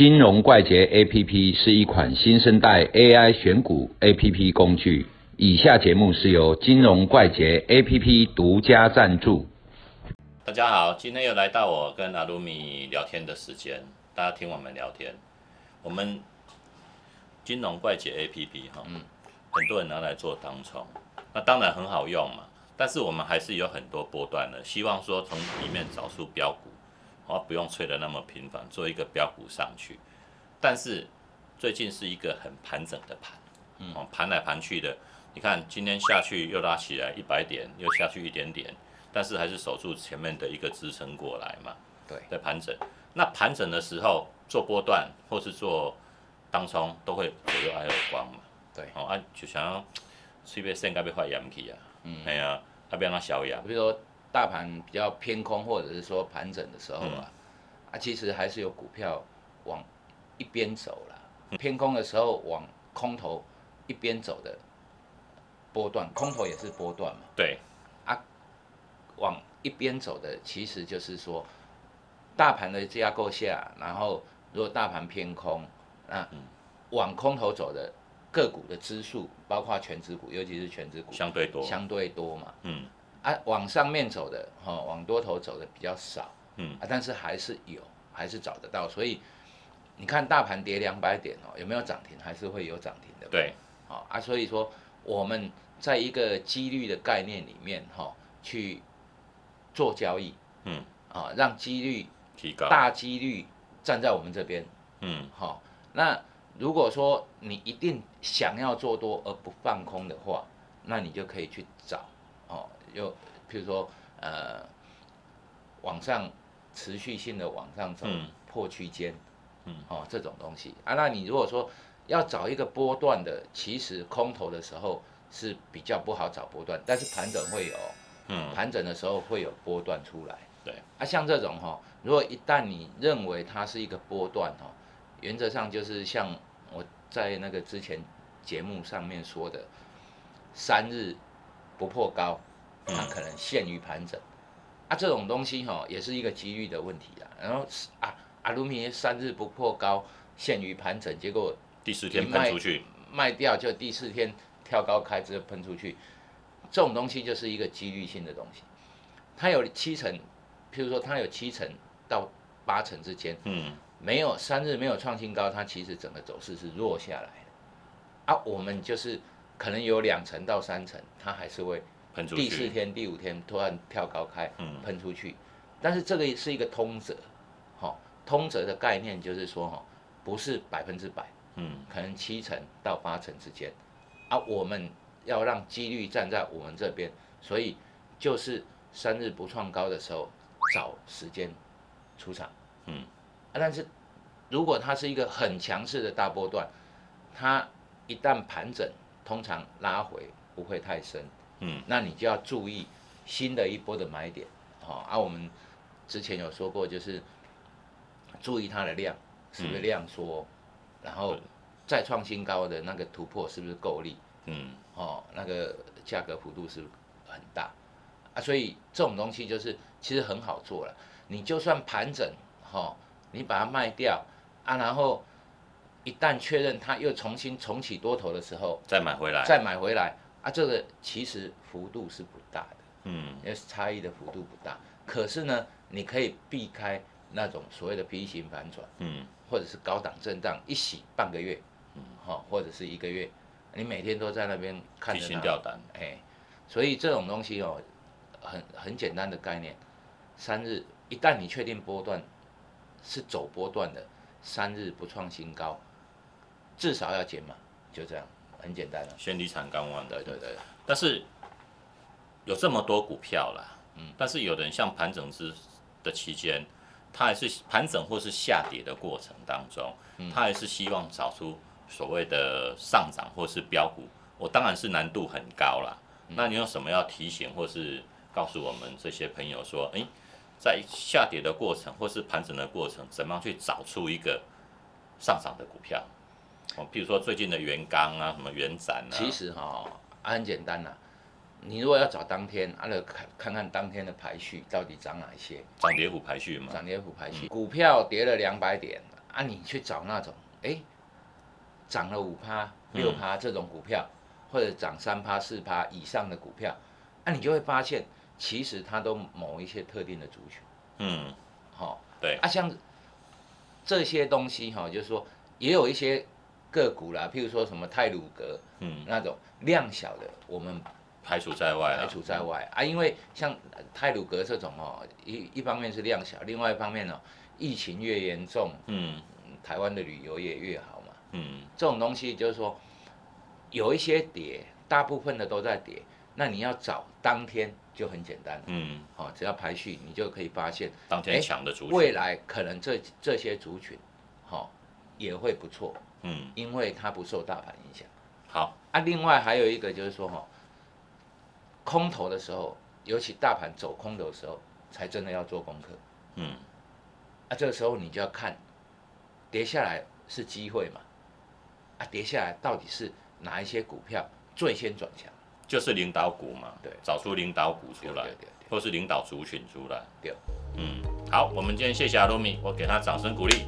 金融怪杰 APP 是一款新生代 AI 选股 APP 工具。以下节目是由金融怪杰 APP 独家赞助。大家好，今天又来到我跟阿鲁米聊天的时间，大家听我们聊天。我们金融怪杰 APP 哈，嗯，很多人拿来做当冲，那当然很好用嘛。但是我们还是有很多波段的，希望说从里面找出标股。哦，不用吹的那么频繁，做一个标股上去。但是最近是一个很盘整的盘，哦，盘来盘去的。你看今天下去又拉起来一百点，又下去一点点，但是还是守住前面的一个支撑过来嘛。对，在盘整。那盘整的时候做波段或是做当冲都会左右挨耳光嘛。对，哦啊，就想要随便升该被发扬起啊。嗯，哎呀，啊不要那小雅，比如说。大盘比较偏空，或者是说盘整的时候啊，啊，其实还是有股票往一边走了。偏空的时候往空头一边走的波段，空头也是波段嘛。对。啊，往一边走的，其实就是说大盘的架构下，然后如果大盘偏空，那往空头走的个股的支数，包括全指股，尤其是全指股，相对多，相对多嘛。嗯。啊，往上面走的，哈，往多头走的比较少，嗯，啊，但是还是有，还是找得到，所以你看大盘跌两百点哦，有没有涨停？还是会有涨停的，对，好啊，所以说我们在一个几率的概念里面，哈，去做交易，嗯，啊，让几率提高，大几率站在我们这边，嗯，好，那如果说你一定想要做多而不放空的话，那你就可以去找，哦。又，譬如说，呃，往上持续性的往上走，破区间，嗯，哦，这种东西啊，那你如果说要找一个波段的，其实空头的时候是比较不好找波段，但是盘整会有，嗯，盘整的时候会有波段出来，对，啊，像这种哈，如果一旦你认为它是一个波段哈，原则上就是像我在那个之前节目上面说的，三日不破高。它可能限于盘整，啊，这种东西哈也是一个几率的问题啦。然后啊，阿鲁米三日不破高，限于盘整，结果第四天喷出去，卖掉就第四天跳高开之后喷出去，这种东西就是一个几率性的东西。它有七成，譬如说它有七成到八成之间，嗯，没有三日没有创新高，它其实整个走势是弱下来的。啊，我们就是可能有两成到三成，它还是会。第四天、第五天突然跳高开，喷出去，但是这个是一个通则，哈，通则的概念就是说，哈，不是百分之百，嗯，可能七成到八成之间，啊，我们要让几率站在我们这边，所以就是三日不创高的时候找时间出场，嗯，啊，但是如果它是一个很强势的大波段，它一旦盘整，通常拉回不会太深。嗯，那你就要注意新的一波的买点，好啊。我们之前有说过，就是注意它的量是不是量缩，然后再创新高的那个突破是不是够力，嗯，哦，那个价格幅度是很大啊。所以这种东西就是其实很好做了。你就算盘整，哈，你把它卖掉啊，然后一旦确认它又重新重启多头的时候，再买回来，再买回来。啊，这个其实幅度是不大的，嗯，因为差异的幅度不大。可是呢，你可以避开那种所谓的 V 型反转，嗯，或者是高档震荡一洗半个月，嗯，好，或者是一个月，你每天都在那边看着它，掉单，哎，所以这种东西哦，很很简单的概念，三日一旦你确定波段是走波段的，三日不创新高，至少要减码，就这样。很简单了，先离场观望。对对对。但是有这么多股票啦，嗯，但是有的人像盘整之的期间，他还是盘整或是下跌的过程当中，他还是希望找出所谓的上涨或是标股。我当然是难度很高啦。那你有什么要提醒或是告诉我们这些朋友说，哎，在下跌的过程或是盘整的过程，怎么样去找出一个上涨的股票？哦，譬如说最近的原钢啊，什么原展啊，其实哈，很简单呐。你如果要找当天，啊，来看看看当天的排序到底涨哪一些？涨跌幅排序嘛。涨跌幅排序，股票跌了两百点，啊，你去找那种哎涨了五趴、六趴这种股票，或者涨三趴、四趴以上的股票，啊，你就会发现其实它都某一些特定的族群，嗯，好、对，啊，像这些东西哈、就是说也有一些个股啦，譬如说什么泰鲁格嗯，那种量小的，我们排除在外排，除在外。啊，因为像泰鲁格这种哦，一一方面是量小，另外一方面呢、疫情越严重，嗯。嗯台湾的旅游业越好嘛。嗯。这种东西就是说，有一些跌，大部分的都在跌，那你要找当天就很简单，嗯，哦，只要排序，你就可以发现当天哎强的族群，未来可能这这些族群，哦，也会不错，嗯，因为它不受大盘影响。好，啊，另外还有一个就是说哈、空头的时候，尤其大盘走空头的时候，才真的要做功课。嗯啊，这个时候你就要看，跌下来是机会嘛？啊，跌下来到底是哪一些股票最先转强？就是领导股嘛，对找出领导股出来对对对，或是领导族群出来，对。嗯，好，我们今天谢谢阿罗米，我给他掌声鼓励。